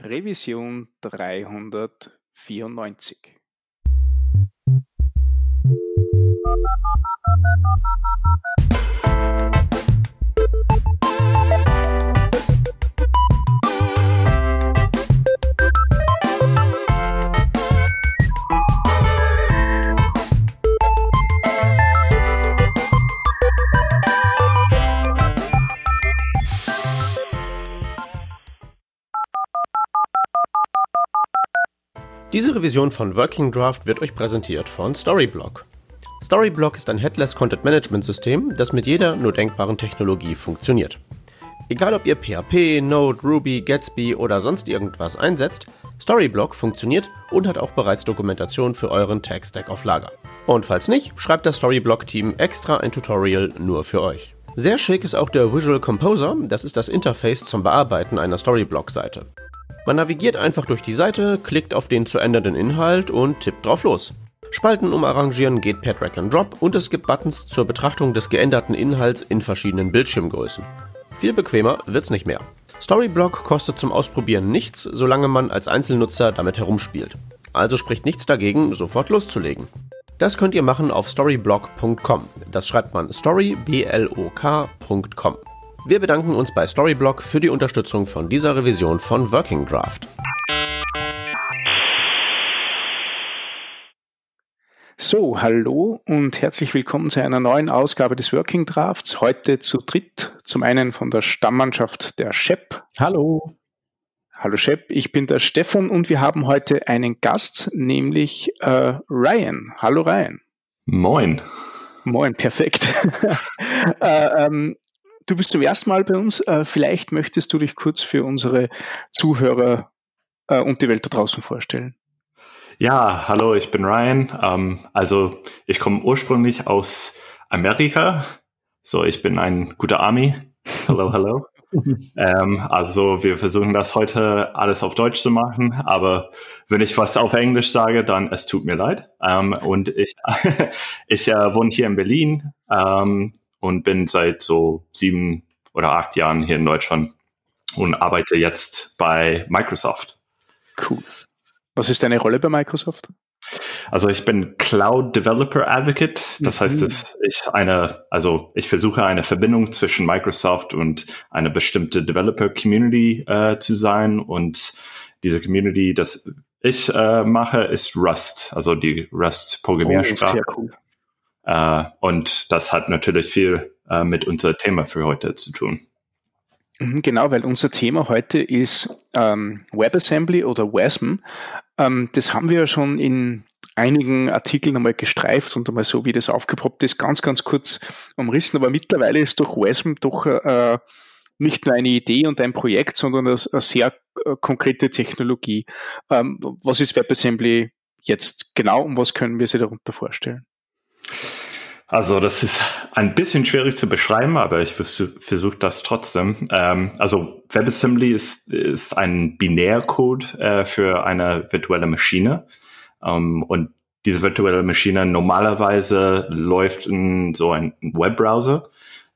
Revision 394. Diese Revision von Working Draft wird euch präsentiert von Storyblock. Storyblock ist ein Headless Content Management System, das mit jeder nur denkbaren Technologie funktioniert. Egal ob ihr PHP, Node, Ruby, Gatsby oder sonst irgendwas einsetzt, Storyblock funktioniert und hat auch bereits Dokumentation für euren Tech-Stack auf Lager. Und falls nicht, schreibt das Storyblock-Team extra ein Tutorial nur für euch. Sehr schick ist auch der Visual Composer, das ist das Interface zum Bearbeiten einer Storyblock-Seite. Man navigiert einfach durch die Seite, klickt auf den zu ändernden Inhalt und tippt drauf los. Spalten umarrangieren geht per Drag and Drop und es gibt Buttons zur Betrachtung des geänderten Inhalts in verschiedenen Bildschirmgrößen. Viel bequemer wird's nicht mehr. Storyblock kostet zum Ausprobieren nichts, solange man als Einzelnutzer damit herumspielt. Also spricht nichts dagegen, sofort loszulegen. Das könnt ihr machen auf storyblock.com. Das schreibt man storyblock.com. Wir bedanken uns bei Storyblock für die Unterstützung von dieser Revision von Working Draft. So, hallo und herzlich willkommen zu einer neuen Ausgabe des Working Drafts. Heute zu dritt. Zum einen von der Stammmannschaft der Shep. Hallo. Hallo Shep, ich bin der Stefan und wir haben heute einen Gast, nämlich äh, Ryan. Hallo Ryan. Moin. Moin, perfekt. äh, ähm, Du bist zum ersten Mal bei uns. Äh, vielleicht möchtest du dich kurz für unsere Zuhörer äh, und die Welt da draußen vorstellen. Ja, hallo, ich bin Ryan. Ähm, also ich komme ursprünglich aus Amerika. So, ich bin ein guter Army. Hallo, hallo. ähm, also wir versuchen das heute alles auf Deutsch zu machen, aber wenn ich was auf Englisch sage, dann es tut mir leid. Ähm, und ich, ich äh, wohne hier in Berlin. Ähm, und bin seit so sieben oder acht Jahren hier in Deutschland und arbeite jetzt bei Microsoft. Cool. Was ist deine Rolle bei Microsoft? Also ich bin Cloud Developer Advocate. Das mhm. heißt, ich eine, also ich versuche eine Verbindung zwischen Microsoft und eine bestimmte Developer Community äh, zu sein. Und diese Community, das ich äh, mache, ist Rust, also die Rust Programmiersprache. Oh, cool. Äh, und das hat natürlich viel äh, mit unser Thema für heute zu tun. Mhm, genau, weil unser Thema heute ist ähm, WebAssembly oder WASM. Ähm, das haben wir ja schon in einigen Artikeln einmal gestreift und einmal so, wie das aufgepoppt ist, ganz, ganz kurz umrissen. Aber mittlerweile ist doch WASM doch äh, nicht nur eine Idee und ein Projekt, sondern eine, sehr konkrete Technologie. Ähm, was ist WebAssembly jetzt genau und was können wir sich darunter vorstellen? Also das ist ein bisschen schwierig zu beschreiben, aber ich versuche das trotzdem. Ähm, also WebAssembly ist, ist ein Binärcode äh, für eine virtuelle Maschine. Ähm, und diese virtuelle Maschine normalerweise läuft in so ein Webbrowser.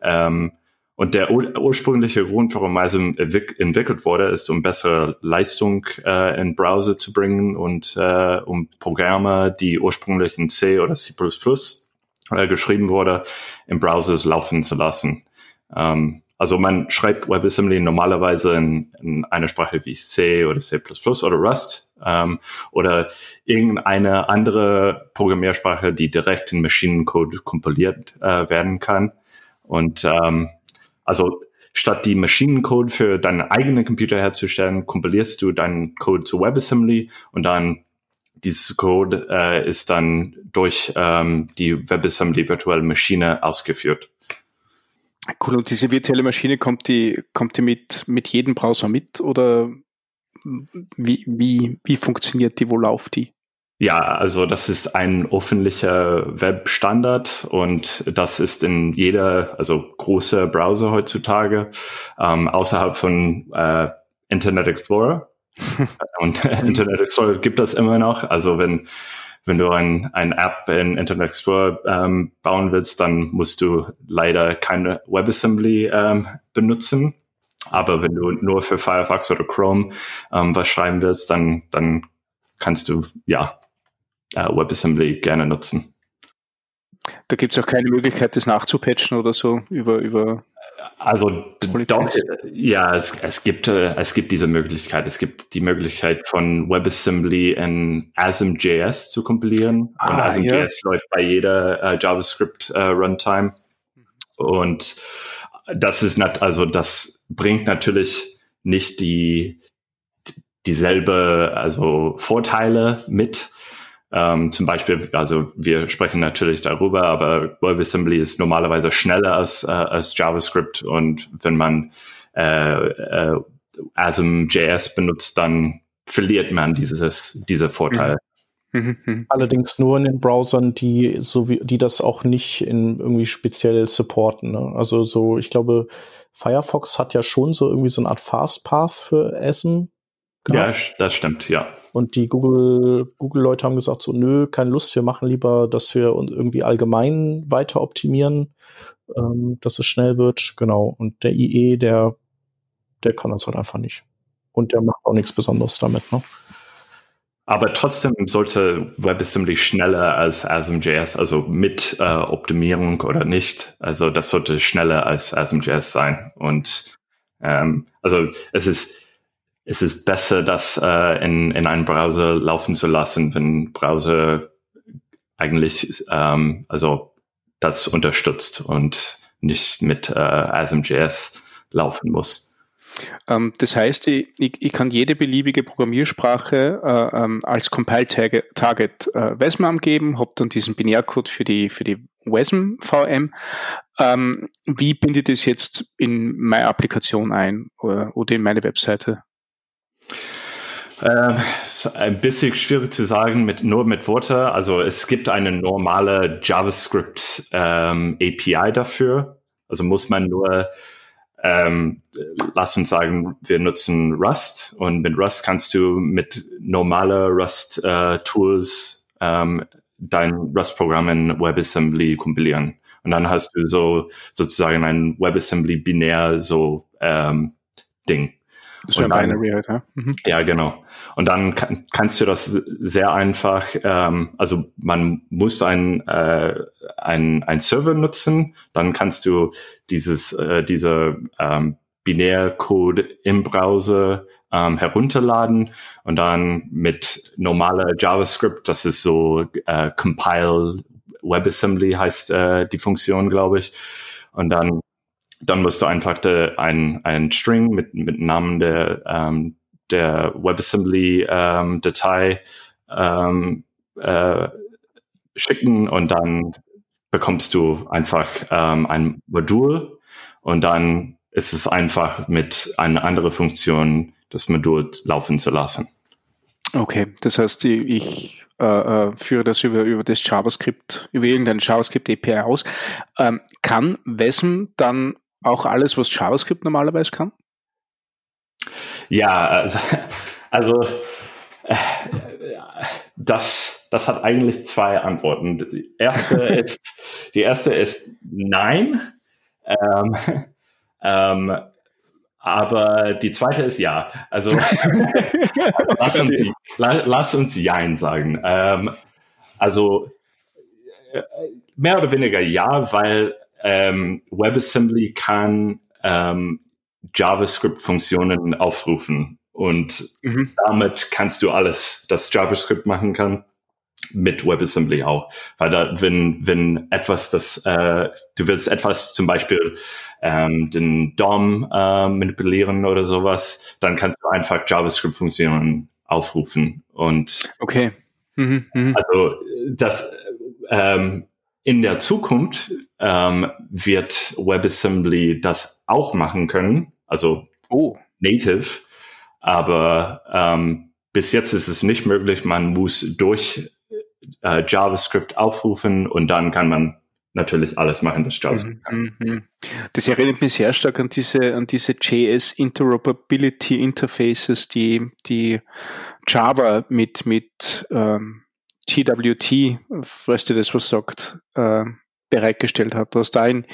Ähm, und der ur ursprüngliche Grund, warum also entwickelt wurde, ist, um bessere Leistung äh, in Browser zu bringen und äh, um Programme, die ursprünglich in C oder C++ äh, geschrieben wurde, im Browsers laufen zu lassen. Ähm, also man schreibt WebAssembly normalerweise in, in einer Sprache wie C oder C++ oder Rust ähm, oder irgendeine andere Programmiersprache, die direkt in Maschinencode kompiliert äh, werden kann. Und ähm, also statt die Maschinencode für deinen eigenen Computer herzustellen, kompilierst du deinen Code zu WebAssembly und dann dieses Code äh, ist dann durch ähm, die WebAssembly virtuelle Maschine ausgeführt. Cool. Und diese virtuelle Maschine kommt die, kommt die mit, mit jedem Browser mit oder wie, wie, wie funktioniert die? Wo läuft die? Ja, also das ist ein öffentlicher Webstandard und das ist in jeder, also große Browser heutzutage, ähm, außerhalb von äh, Internet Explorer. Und Internet Explorer gibt das immer noch. Also wenn, wenn du ein, ein App in Internet Explorer ähm, bauen willst, dann musst du leider keine WebAssembly ähm, benutzen. Aber wenn du nur für Firefox oder Chrome ähm, was schreiben willst, dann, dann kannst du ja äh, WebAssembly gerne nutzen. Da gibt es auch keine Möglichkeit, das nachzupatchen oder so über, über also doch, ja, es, es gibt äh, es gibt diese Möglichkeit. Es gibt die Möglichkeit von WebAssembly in ASM.js zu kompilieren. Ah, und ASM.js ja. läuft bei jeder äh, JavaScript äh, Runtime. Und das ist nicht, also das bringt natürlich nicht die dieselbe also Vorteile mit ähm, zum Beispiel, also wir sprechen natürlich darüber, aber WebAssembly ist normalerweise schneller als, äh, als JavaScript und wenn man äh, äh, ASM.js benutzt, dann verliert man dieses, diese Vorteile. Mhm. Mhm. Allerdings nur in den Browsern, die so wie, die das auch nicht in irgendwie speziell supporten. Ne? Also so, ich glaube, Firefox hat ja schon so irgendwie so eine Art Fastpath für ASM. Ja, das stimmt, ja. Und die Google, Google-Leute haben gesagt, so, nö, keine Lust, wir machen lieber, dass wir uns irgendwie allgemein weiter optimieren, ähm, dass es schnell wird. Genau. Und der IE, der, der kann das halt einfach nicht. Und der macht auch nichts Besonderes damit, ne? Aber trotzdem sollte WebAssembly schneller als ASM.js, also mit äh, Optimierung oder nicht. Also das sollte schneller als ASM.js sein. Und ähm, also es ist es ist besser, das äh, in, in einem Browser laufen zu lassen, wenn Browser eigentlich ähm, also das unterstützt und nicht mit äh, ASM.js laufen muss. Ähm, das heißt, ich, ich, ich, kann jede beliebige Programmiersprache äh, ähm, als Compile-Target äh, WESM angeben, habe dann diesen Binärcode für die, für die WESM VM. Ähm, wie binde ich das jetzt in meine Applikation ein oder, äh, oder in meine Webseite? Ähm, ein bisschen schwierig zu sagen, mit, nur mit Worten. Also es gibt eine normale JavaScript ähm, API dafür. Also muss man nur, ähm, lass uns sagen, wir nutzen Rust und mit Rust kannst du mit normale Rust-Tools äh, ähm, dein Rust-Programm in WebAssembly kompilieren. Und dann hast du so sozusagen ein WebAssembly-binär so ähm, Ding. Ist ja Binary halt, ja. Mhm. Ja, genau. Und dann kann, kannst du das sehr einfach, ähm, also man muss ein, äh, ein, ein Server nutzen, dann kannst du dieses, äh, diese ähm, Binärcode im Browser ähm, herunterladen und dann mit normaler JavaScript, das ist so äh, Compile WebAssembly heißt äh, die Funktion, glaube ich. Und dann dann musst du einfach de, ein, ein String mit, mit Namen der, ähm, der WebAssembly-Datei ähm, ähm, äh, schicken und dann bekommst du einfach ähm, ein Modul und dann ist es einfach mit einer anderen Funktion das Modul laufen zu lassen. Okay, das heißt, ich äh, äh, führe das über, über das JavaScript, über irgendeine JavaScript API aus. Ähm, kann WESM dann auch alles, was JavaScript normalerweise kann? Ja, also, also äh, das, das hat eigentlich zwei Antworten. Die erste ist, die erste ist nein. Ähm, ähm, aber die zweite ist ja. Also, also lass, uns, lass uns Jein sagen. Ähm, also äh, mehr oder weniger ja, weil ähm, WebAssembly kann ähm, JavaScript-Funktionen aufrufen und mhm. damit kannst du alles, das JavaScript machen kann, mit WebAssembly auch. Weil da, wenn, wenn etwas, das, äh, du willst etwas zum Beispiel ähm, den DOM äh, manipulieren oder sowas, dann kannst du einfach JavaScript-Funktionen aufrufen. Und okay. Mhm, mh. also das ähm, in der Zukunft ähm, wird WebAssembly das auch machen können, also oh. native, aber ähm, bis jetzt ist es nicht möglich. Man muss durch äh, JavaScript aufrufen und dann kann man natürlich alles machen, was JavaScript kann. Mhm, mhm. Das erinnert mich sehr stark an diese, an diese JS Interoperability Interfaces, die, die Java mit, mit ähm, TWT, falls dir das was sagt, äh, bereitgestellt hat. Du hast da in,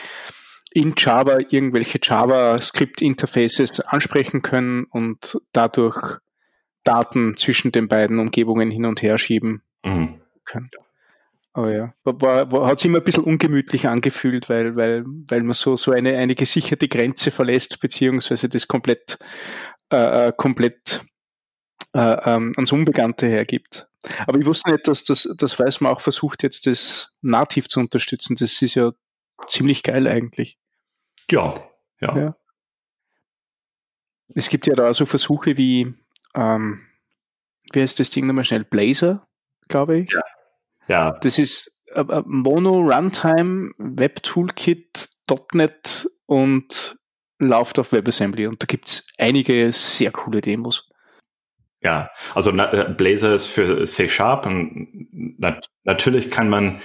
in Java irgendwelche JavaScript-Interfaces ansprechen können und dadurch Daten zwischen den beiden Umgebungen hin und her schieben mhm. können. Aber ja, war, war, hat sich immer ein bisschen ungemütlich angefühlt, weil, weil, weil man so, so eine, eine gesicherte Grenze verlässt, beziehungsweise das komplett, äh, äh komplett äh, ähm, ans Unbekannte hergibt. Aber ich wusste nicht, dass das, das weiß man auch versucht, jetzt das nativ zu unterstützen. Das ist ja ziemlich geil eigentlich. Ja, ja. ja. Es gibt ja da so Versuche wie, ähm, wie heißt das Ding nochmal schnell? Blazor, glaube ich. Ja. ja. Das ist äh, äh, Mono Runtime Web Toolkit .NET und läuft auf WebAssembly und da gibt es einige sehr coole Demos. Ja, also na, Blazor ist für C Sharp und nat natürlich kann man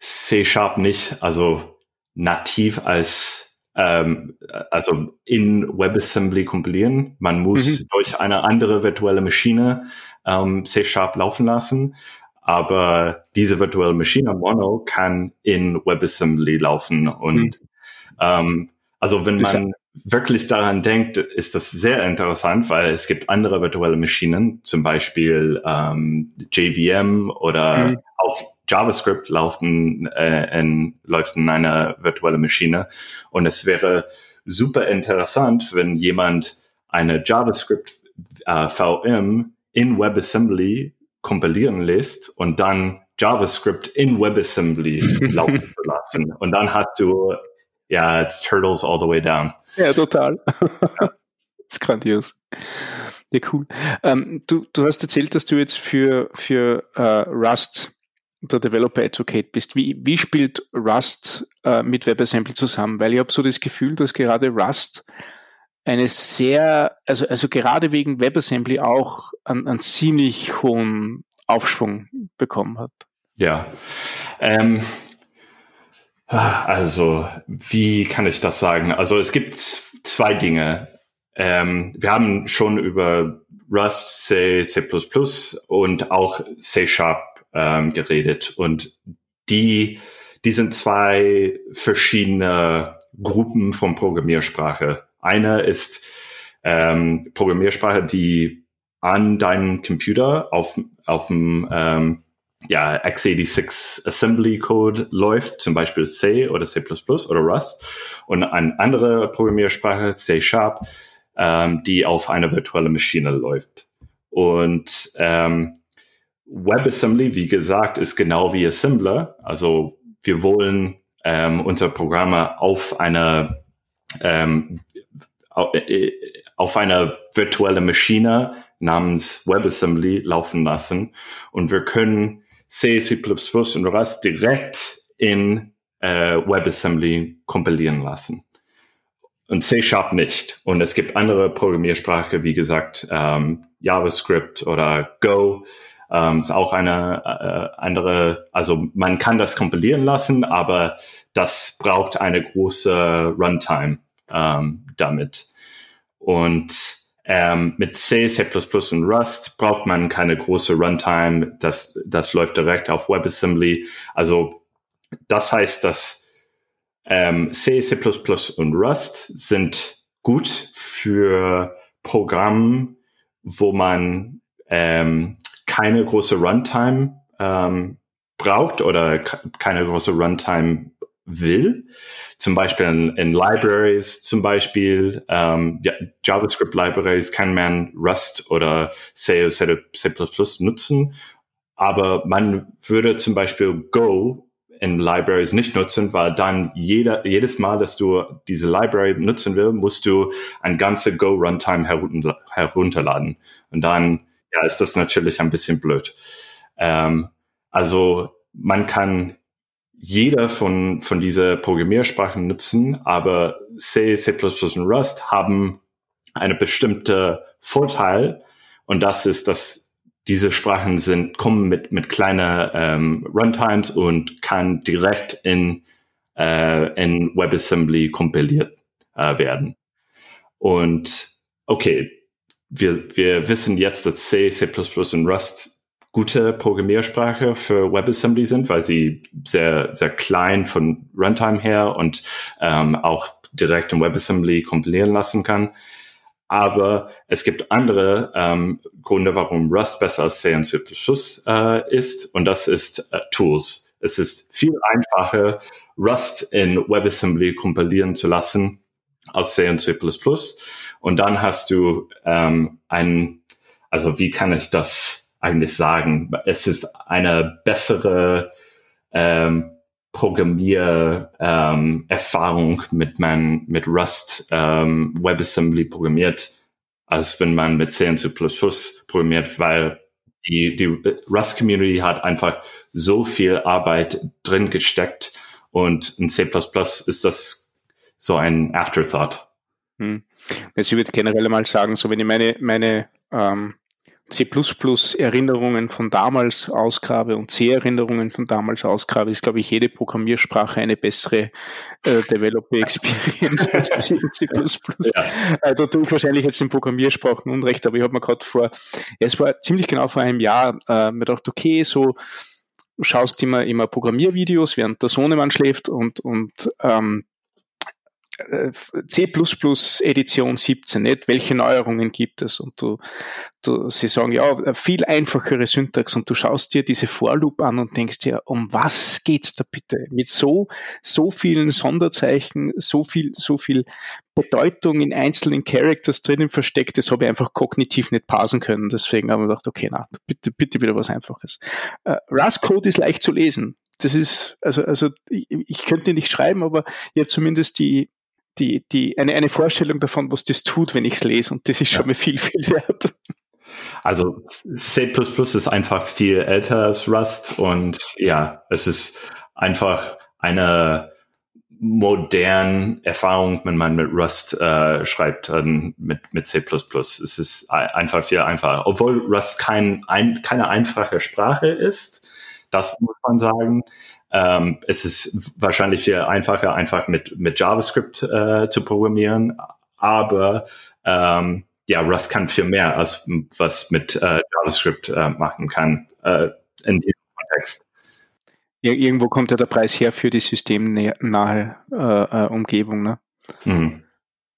C Sharp nicht, also nativ als ähm, also in WebAssembly kompilieren. Man muss mhm. durch eine andere virtuelle Maschine ähm, C Sharp laufen lassen. Aber diese virtuelle Maschine Mono kann in WebAssembly laufen und mhm. ähm, also wenn man wirklich daran denkt, ist das sehr interessant, weil es gibt andere virtuelle Maschinen, zum Beispiel ähm, JVM oder mhm. auch JavaScript laufen, äh, in, läuft in einer virtuellen Maschine. Und es wäre super interessant, wenn jemand eine JavaScript äh, VM in WebAssembly kompilieren lässt und dann JavaScript in WebAssembly laufen zu lassen. Und dann hast du ja, it's Turtles all the way down. Ja, total. das ist grandios. Ja, cool. Ähm, du, du hast erzählt, dass du jetzt für, für uh, Rust der Developer Advocate bist. Wie, wie spielt Rust uh, mit WebAssembly zusammen? Weil ich habe so das Gefühl, dass gerade Rust eine sehr, also, also gerade wegen WebAssembly auch einen, einen ziemlich hohen Aufschwung bekommen hat. Ja. Ähm, also, wie kann ich das sagen? Also, es gibt zwei Dinge. Ähm, wir haben schon über Rust, C, C++ und auch C Sharp ähm, geredet. Und die, die sind zwei verschiedene Gruppen von Programmiersprache. Eine ist ähm, Programmiersprache, die an deinem Computer auf, auf dem ähm, ja, x86 Assembly Code läuft, zum Beispiel C oder C++ oder Rust und eine andere Programmiersprache, C Sharp, ähm, die auf einer virtuellen Maschine läuft. Und ähm, WebAssembly, wie gesagt, ist genau wie Assembler. Also wir wollen ähm, unsere Programme auf einer ähm, äh, auf einer virtuellen Maschine namens WebAssembly laufen lassen und wir können C, C++ und Rust direkt in äh, WebAssembly kompilieren lassen. Und C Sharp nicht. Und es gibt andere Programmiersprache, wie gesagt, ähm, JavaScript oder Go. Ähm, ist auch eine äh, andere, also man kann das kompilieren lassen, aber das braucht eine große Runtime ähm, damit. Und ähm, mit C, C++ und Rust braucht man keine große Runtime. Das, das läuft direkt auf WebAssembly. Also das heißt, dass ähm, C, C++ und Rust sind gut für Programme, wo man ähm, keine große Runtime ähm, braucht oder keine große Runtime will. Zum Beispiel in, in Libraries, zum Beispiel ähm, ja, JavaScript Libraries kann man Rust oder C nutzen, aber man würde zum Beispiel Go in Libraries nicht nutzen, weil dann jeder, jedes Mal, dass du diese Library nutzen will, musst du ein ganze Go Runtime herunterladen. Und dann ja, ist das natürlich ein bisschen blöd. Ähm, also man kann jeder von, von dieser Programmiersprachen nutzen, aber C, C++ und Rust haben eine bestimmte Vorteil und das ist, dass diese Sprachen sind, kommen mit, mit kleiner ähm, Runtimes und kann direkt in, äh, in WebAssembly kompiliert äh, werden. Und okay, wir, wir wissen jetzt, dass C, C++ und Rust gute Programmiersprache für WebAssembly sind, weil sie sehr, sehr klein von Runtime her und ähm, auch direkt in WebAssembly kompilieren lassen kann. Aber es gibt andere ähm, Gründe, warum Rust besser als C und C++ äh, ist, und das ist äh, Tools. Es ist viel einfacher, Rust in WebAssembly kompilieren zu lassen als C und C++. Und dann hast du ähm, ein, also wie kann ich das eigentlich sagen? Es ist eine bessere ähm, Programmiererfahrung ähm, mit man mit Rust ähm, WebAssembly programmiert, als wenn man mit C und C++ programmiert, weil die, die Rust Community hat einfach so viel Arbeit drin gesteckt und in C++ ist das so ein Afterthought. Hm. Also ich würde generell mal sagen, so wenn ich meine, meine ähm, C++-Erinnerungen von damals ausgrabe und C-Erinnerungen von damals ausgrabe, ist, glaube ich, jede Programmiersprache eine bessere äh, Developer-Experience als C. Ja. Äh, da tue ich wahrscheinlich jetzt in Programmiersprachen Unrecht, aber ich habe mir gerade vor, es war ziemlich genau vor einem Jahr, äh, mir gedacht, okay, so schaust immer, immer Programmiervideos, während der Sohnemann schläft und, und ähm, C++ Edition 17, nicht? Welche Neuerungen gibt es? Und du, du, sie sagen, ja, viel einfachere Syntax und du schaust dir diese For-Loop an und denkst dir, um was geht's da bitte? Mit so, so vielen Sonderzeichen, so viel, so viel Bedeutung in einzelnen Characters drinnen versteckt, das habe ich einfach kognitiv nicht parsen können. Deswegen habe ich gedacht, okay, na, bitte, bitte wieder was Einfaches. Uh, Rust-Code ist leicht zu lesen das ist, also, also ich, ich könnte nicht schreiben, aber ja zumindest die, die, die, eine, eine Vorstellung davon, was das tut, wenn ich es lese. Und das ist schon ja. mal viel, viel wert. Also C ist einfach viel älter als Rust und ja, es ist einfach eine moderne Erfahrung, wenn man mit Rust äh, schreibt, äh, mit, mit C++. Es ist einfach viel einfacher. Obwohl Rust kein, ein, keine einfache Sprache ist, das muss man sagen. Ähm, es ist wahrscheinlich viel einfacher, einfach mit, mit JavaScript äh, zu programmieren, aber ähm, ja, Rust kann viel mehr, als was mit äh, JavaScript äh, machen kann äh, in diesem Kontext. Ja, irgendwo kommt ja der Preis her für die systemnahe äh, äh, Umgebung. Ne? Mhm.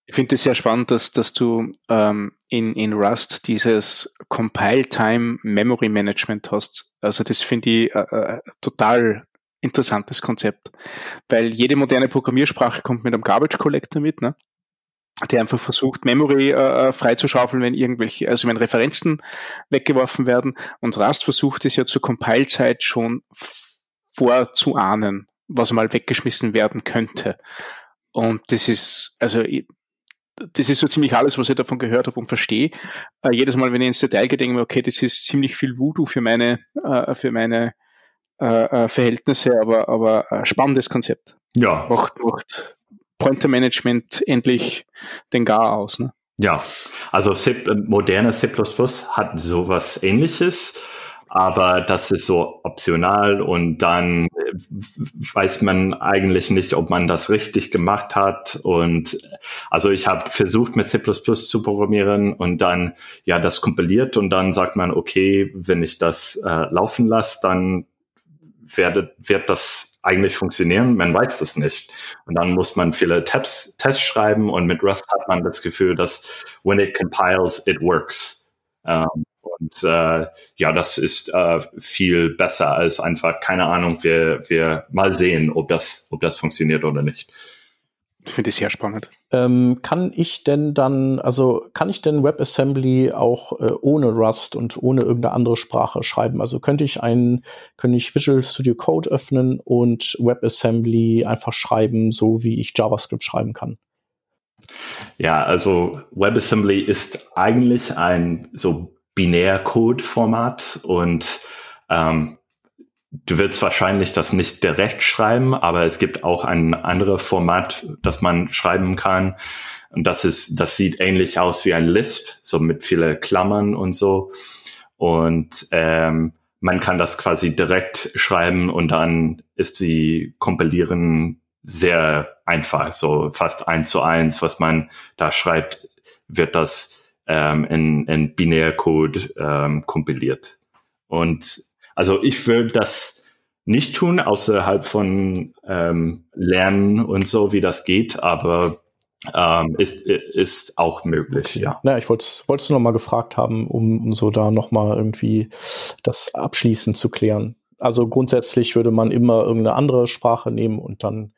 Ich finde es sehr spannend, dass, dass du ähm, in, in Rust dieses Compile-Time Memory Management hast. Also das finde ich äh, äh total interessantes Konzept, weil jede moderne Programmiersprache kommt mit einem Garbage Collector mit, ne? der einfach versucht, Memory äh, äh freizuschaufeln, wenn irgendwelche, also wenn Referenzen weggeworfen werden. Und Rust versucht es ja zur Compile-Zeit schon vorzuahnen, was mal weggeschmissen werden könnte. Und das ist, also das ist so ziemlich alles, was ich davon gehört habe und verstehe. Äh, jedes Mal, wenn ich ins Detail gehe, denke ich mir, okay, das ist ziemlich viel Voodoo für meine, äh, für meine äh, äh, Verhältnisse, aber, aber spannendes Konzept. Ja. Macht, macht Pointer Management endlich den Gar aus. Ne? Ja, also C, moderne C++ hat sowas ähnliches, aber das ist so optional und dann weiß man eigentlich nicht, ob man das richtig gemacht hat. Und also ich habe versucht mit C++ zu programmieren und dann ja das kompiliert und dann sagt man, okay, wenn ich das äh, laufen lasse, dann werde, wird das eigentlich funktionieren? Man weiß das nicht. Und dann muss man viele Tabs, Tests schreiben und mit Rust hat man das Gefühl, dass when it compiles, it works. Ähm, und äh, ja, das ist äh, viel besser als einfach, keine Ahnung, wir, wir mal sehen, ob das, ob das funktioniert oder nicht. Ich finde es sehr spannend. Ähm, kann ich denn dann, also kann ich denn WebAssembly auch äh, ohne Rust und ohne irgendeine andere Sprache schreiben? Also könnte ich einen, könnte ich Visual Studio Code öffnen und WebAssembly einfach schreiben, so wie ich JavaScript schreiben kann? Ja, also WebAssembly ist eigentlich ein so Binärcode-Format und ähm, Du willst wahrscheinlich das nicht direkt schreiben, aber es gibt auch ein anderes Format, das man schreiben kann. Und das ist, das sieht ähnlich aus wie ein Lisp, so mit viele Klammern und so. Und ähm, man kann das quasi direkt schreiben und dann ist die Kompilieren sehr einfach, so fast eins zu eins, was man da schreibt, wird das ähm, in, in Binärcode ähm, kompiliert. Und also ich würde das nicht tun, außerhalb von ähm, Lernen und so, wie das geht, aber ähm, ist, ist auch möglich, okay. ja. Naja, ich wollte es noch mal gefragt haben, um, um so da noch mal irgendwie das abschließend zu klären. Also grundsätzlich würde man immer irgendeine andere Sprache nehmen und dann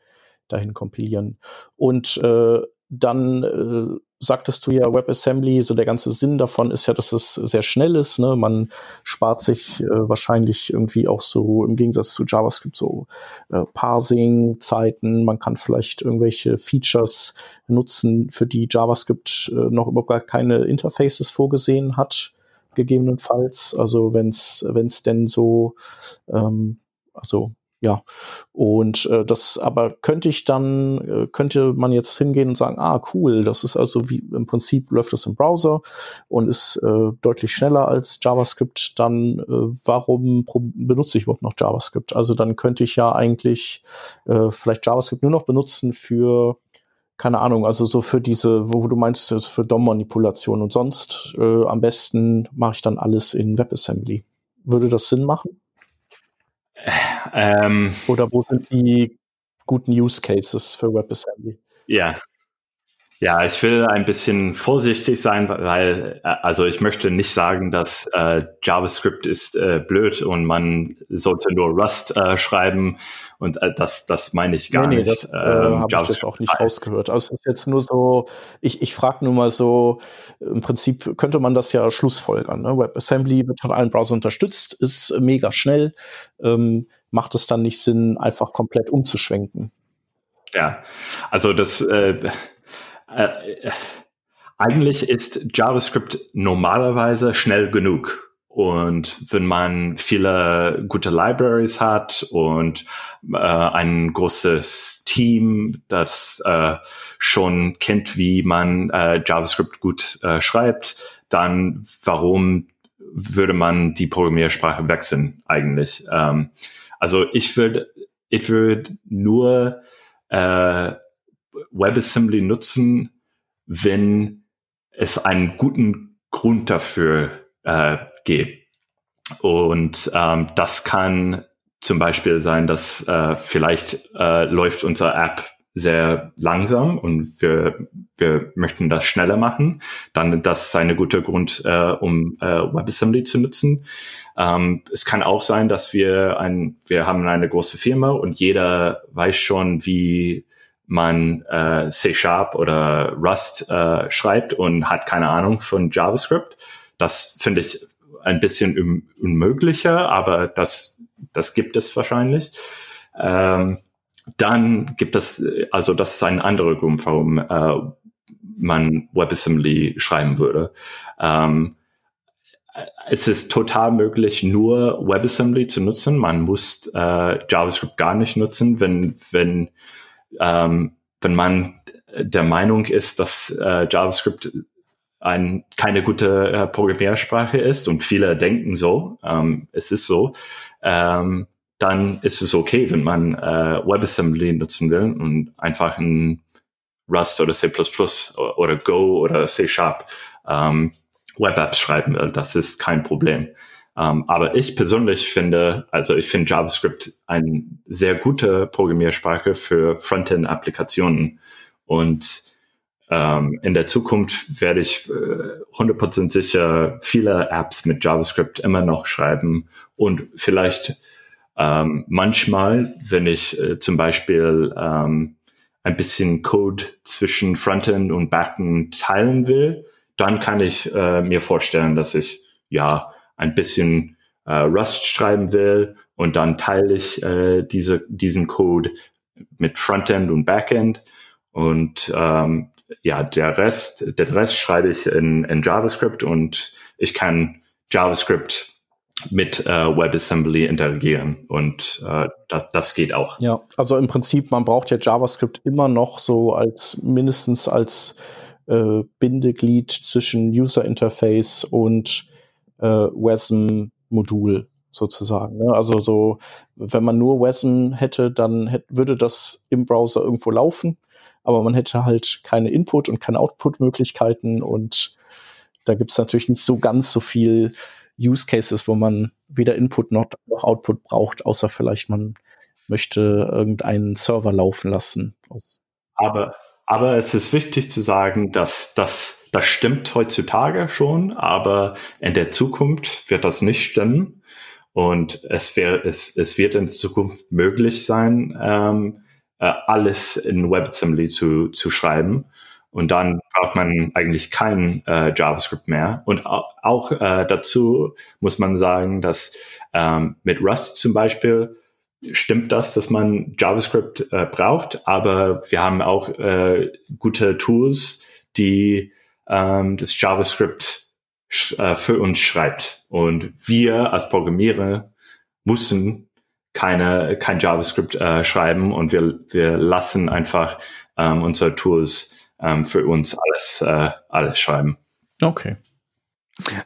dahin kompilieren. Und äh, dann äh, sagtest du ja WebAssembly, so der ganze Sinn davon ist ja, dass es sehr schnell ist. Ne? Man spart sich äh, wahrscheinlich irgendwie auch so im Gegensatz zu JavaScript so äh, Parsing-Zeiten. Man kann vielleicht irgendwelche Features nutzen, für die JavaScript äh, noch überhaupt gar keine Interfaces vorgesehen hat, gegebenenfalls. Also wenn es denn so ähm, also ja, und äh, das aber könnte ich dann, äh, könnte man jetzt hingehen und sagen, ah, cool, das ist also wie im Prinzip läuft das im Browser und ist äh, deutlich schneller als JavaScript, dann äh, warum benutze ich überhaupt noch JavaScript? Also dann könnte ich ja eigentlich äh, vielleicht JavaScript nur noch benutzen für keine Ahnung, also so für diese, wo, du meinst, für DOM-Manipulation und sonst äh, am besten mache ich dann alles in WebAssembly. Würde das Sinn machen? Ähm, Oder wo sind die guten Use Cases für WebAssembly? Ja, ja, ich will ein bisschen vorsichtig sein, weil äh, also ich möchte nicht sagen, dass äh, JavaScript ist äh, blöd und man sollte nur Rust äh, schreiben und äh, das das meine ich gar nee, nee, nicht. Das äh, ähm, habe ich jetzt auch nicht rausgehört. Also es ist jetzt nur so, ich, ich frage nur mal so, im Prinzip könnte man das ja schlussfolgern. Ne? WebAssembly wird von allen Browsern unterstützt, ist mega schnell, ähm, macht es dann nicht Sinn, einfach komplett umzuschwenken. Ja, also das äh, äh, eigentlich ist JavaScript normalerweise schnell genug. Und wenn man viele gute Libraries hat und äh, ein großes Team, das äh, schon kennt, wie man äh, JavaScript gut äh, schreibt, dann warum würde man die Programmiersprache wechseln eigentlich? Ähm, also ich würde ich würde nur äh, WebAssembly nutzen, wenn es einen guten Grund dafür äh, gibt. Und ähm, das kann zum Beispiel sein, dass äh, vielleicht äh, läuft unsere App sehr langsam und wir, wir möchten das schneller machen, dann das ist ein guter Grund, äh, um äh, WebAssembly zu nutzen. Ähm, es kann auch sein, dass wir ein, wir haben eine große Firma und jeder weiß schon, wie man äh, C Sharp oder Rust äh, schreibt und hat keine Ahnung von JavaScript. Das finde ich ein bisschen un unmöglicher, aber das, das gibt es wahrscheinlich. Ähm, dann gibt es, also das ist ein anderer Grund, warum äh, man WebAssembly schreiben würde. Ähm, es ist total möglich, nur WebAssembly zu nutzen. Man muss äh, JavaScript gar nicht nutzen, wenn, wenn ähm, wenn man der Meinung ist, dass äh, JavaScript ein, keine gute äh, Programmiersprache ist und viele denken so, ähm, es ist so, ähm, dann ist es okay, wenn man äh, WebAssembly nutzen will und einfach ein Rust oder C++ oder Go oder C Sharp ähm, Web Apps schreiben will. Das ist kein Problem. Um, ähm, aber ich persönlich finde, also ich finde JavaScript eine sehr gute Programmiersprache für Frontend-Applikationen. Und ähm, in der Zukunft werde ich äh, 100% sicher viele Apps mit JavaScript immer noch schreiben und vielleicht ähm, manchmal, wenn ich äh, zum Beispiel ein bisschen Code zwischen Frontend und Backend teilen will, dann kann ich äh, mir vorstellen, dass ich ja ein bisschen äh, Rust schreiben will und dann teile ich äh, diese, diesen Code mit Frontend und Backend und ähm, ja, der Rest, der Rest schreibe ich in, in JavaScript und ich kann JavaScript mit äh, WebAssembly interagieren und äh, das, das geht auch. Ja, also im Prinzip, man braucht ja JavaScript immer noch so als mindestens als äh, Bindeglied zwischen User Interface und äh, WASM-Modul sozusagen. Ne? Also so, wenn man nur WASM hätte, dann hätte, würde das im Browser irgendwo laufen, aber man hätte halt keine Input- und keine Output-Möglichkeiten und da gibt es natürlich nicht so ganz so viel Use Cases, wo man weder Input noch, noch Output braucht, außer vielleicht man möchte irgendeinen Server laufen lassen. Aber, aber es ist wichtig zu sagen, dass das, das stimmt heutzutage schon, aber in der Zukunft wird das nicht stimmen. Und es, wär, es, es wird in Zukunft möglich sein, ähm, äh, alles in WebAssembly zu, zu schreiben. Und dann braucht man eigentlich kein äh, JavaScript mehr. Und auch, äh, dazu muss man sagen, dass ähm, mit Rust zum Beispiel stimmt das, dass man JavaScript äh, braucht, aber wir haben auch äh, gute Tools, die ähm, das JavaScript äh, für uns schreibt. Und wir als Programmierer müssen keine, kein JavaScript äh, schreiben und wir, wir lassen einfach ähm, unsere Tools ähm, für uns alles, äh, alles schreiben. Okay.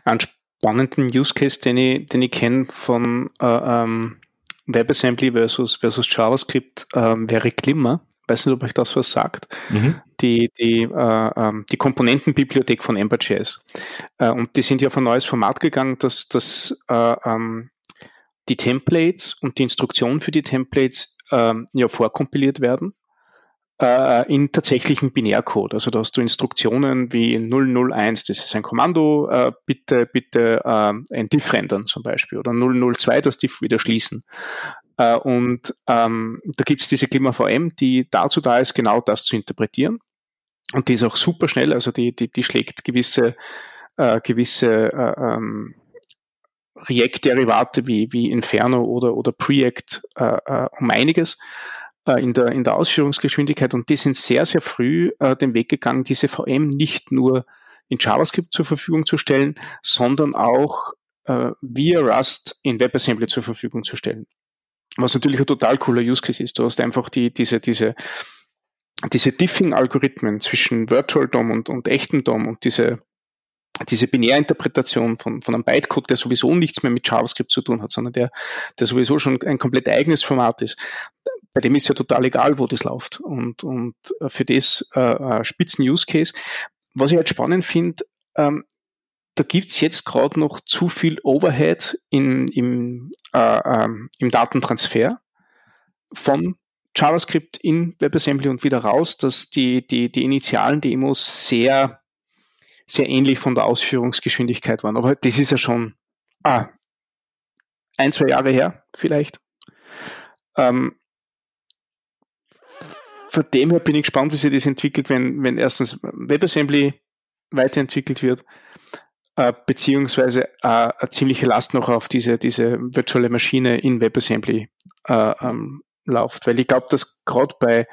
Einen spannenden Use Case, den ich, den ich kenne von äh, ähm, WebAssembly versus, versus JavaScript ähm, wäre Glimmer. Weiß nicht, ob euch das was sagt. Mhm. Die, die, äh, ähm, die Komponentenbibliothek von Ember.js. Äh, und die sind ja auf ein neues Format gegangen, dass, dass äh, ähm, die Templates und die Instruktionen für die Templates ähm, ja vorkompiliert werden äh, in tatsächlichen Binärcode. Also da hast du Instruktionen wie 001, das ist ein Kommando, äh, bitte, bitte äh, ein Diff rendern zum Beispiel oder 002, das Diff wieder schließen. Äh, und ähm, da gibt es diese KlimaVM, die dazu da ist, genau das zu interpretieren. Und die ist auch super schnell, also die, die, die schlägt gewisse, äh, gewisse äh, ähm, React-Derivate wie, wie Inferno oder, oder Preact äh, äh, um einiges in, der, in der Ausführungsgeschwindigkeit und die sind sehr, sehr früh äh, den Weg gegangen, diese VM nicht nur in JavaScript zur Verfügung zu stellen, sondern auch äh, via Rust in WebAssembly zur Verfügung zu stellen. Was natürlich ein total cooler Use Case ist. Du hast einfach die, diese, diese, diese Diffing-Algorithmen zwischen Virtual DOM und, und echten DOM und diese diese Binärinterpretation von, von einem Bytecode, der sowieso nichts mehr mit JavaScript zu tun hat, sondern der, der sowieso schon ein komplett eigenes Format ist, bei dem ist ja total egal, wo das läuft. Und, und für das äh, Spitzen-Use-Case. Was ich halt spannend finde, ähm, da gibt's jetzt gerade noch zu viel Overhead in, im, äh, ähm, im Datentransfer von JavaScript in WebAssembly und wieder raus, dass die, die, die initialen Demos sehr sehr ähnlich von der Ausführungsgeschwindigkeit waren. Aber das ist ja schon ah, ein, zwei Jahre her vielleicht. Ähm, von dem her bin ich gespannt, wie sich das entwickelt, wenn, wenn erstens WebAssembly weiterentwickelt wird, äh, beziehungsweise äh, eine ziemliche Last noch auf diese, diese virtuelle Maschine in WebAssembly äh, ähm, läuft. Weil ich glaube, dass gerade bei,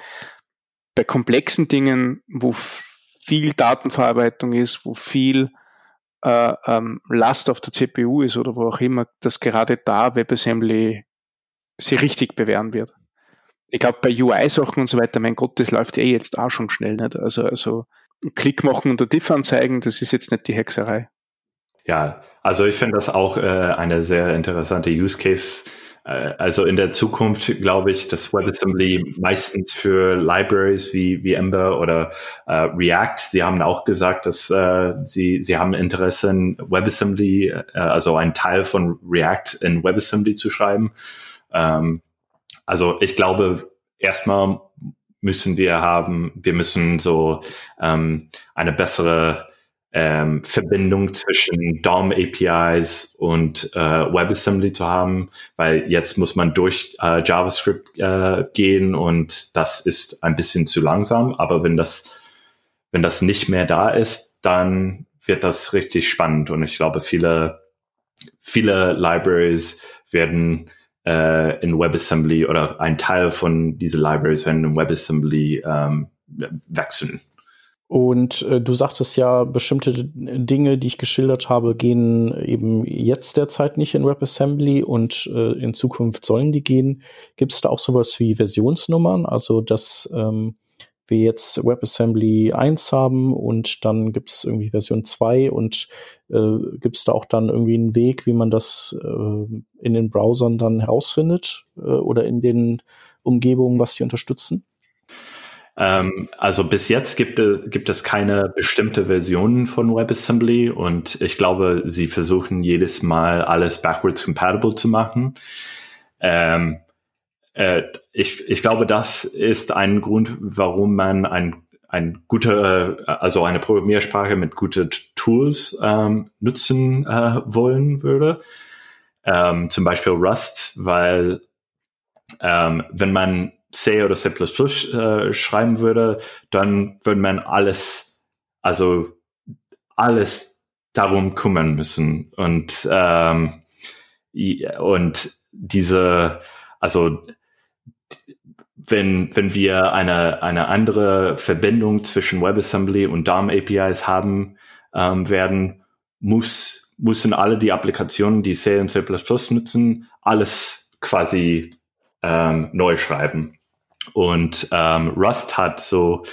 bei komplexen Dingen, wo viel Datenverarbeitung ist, wo viel äh, ähm, Last auf der CPU ist oder wo auch immer, dass gerade da WebAssembly sie richtig bewähren wird. Ich glaube, bei UI-Sachen und so weiter, mein Gott, das läuft eh jetzt auch schon schnell. Nicht? Also, also einen Klick machen und der Diff anzeigen, das ist jetzt nicht die Hexerei. Ja, also ich finde das auch äh, eine sehr interessante Use Case äh, also in der Zukunft glaube ich, dass WebAssembly meistens für Libraries wie, wie Ember oder äh, React, sie haben auch gesagt, dass äh, sie, sie haben Interesse in WebAssembly, äh, also einen Teil von React in WebAssembly zu schreiben. Ähm, also ich glaube, erstmal müssen wir haben, wir müssen so ähm, eine bessere ähm, Verbindung zwischen DOM APIs und äh, WebAssembly zu haben, weil jetzt muss man durch äh, JavaScript äh, gehen und das ist ein bisschen zu langsam. Aber wenn das, wenn das nicht mehr da ist, dann wird das richtig spannend und ich glaube, viele, viele Libraries werden äh, in WebAssembly oder ein Teil von diesen Libraries werden in WebAssembly ähm, wechseln. Und äh, du sagtest ja, bestimmte Dinge, die ich geschildert habe, gehen eben jetzt derzeit nicht in WebAssembly und äh, in Zukunft sollen die gehen. Gibt es da auch sowas wie Versionsnummern? Also, dass ähm, wir jetzt WebAssembly 1 haben und dann gibt es irgendwie Version 2 und äh, gibt es da auch dann irgendwie einen Weg, wie man das äh, in den Browsern dann herausfindet äh, oder in den Umgebungen, was die unterstützen? Ähm, also bis jetzt gibt, gibt es keine bestimmte Version von WebAssembly und ich glaube, sie versuchen jedes Mal alles backwards compatible zu machen. Ähm, äh, ich, ich glaube, das ist ein Grund, warum man ein, ein gute, also eine Programmiersprache mit guten Tools ähm, nutzen äh, wollen würde. Ähm, zum Beispiel Rust, weil ähm, wenn man C oder C++ äh, schreiben würde, dann würde man alles, also alles darum kümmern müssen und ähm, und diese, also wenn, wenn wir eine, eine andere Verbindung zwischen WebAssembly und DOM APIs haben ähm, werden, muss, müssen alle die Applikationen, die C und C++ nutzen, alles quasi ähm, neu schreiben. Und ähm, Rust hat so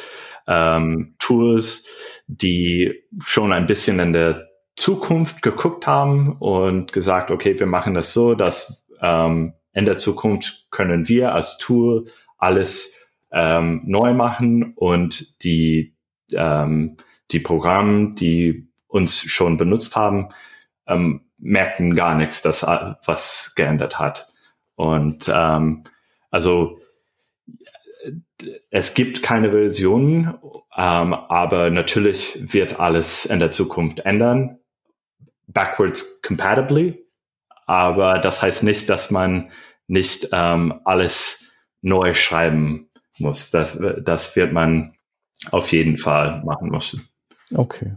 ähm, Tools, die schon ein bisschen in der Zukunft geguckt haben und gesagt, okay, wir machen das so, dass ähm, in der Zukunft können wir als Tool alles ähm, neu machen und die, ähm, die Programme, die uns schon benutzt haben, ähm, merken gar nichts, dass was geändert hat. Und ähm, also es gibt keine Version, ähm, aber natürlich wird alles in der Zukunft ändern, backwards compatibly. Aber das heißt nicht, dass man nicht ähm, alles neu schreiben muss. Das, das wird man auf jeden Fall machen müssen. Okay.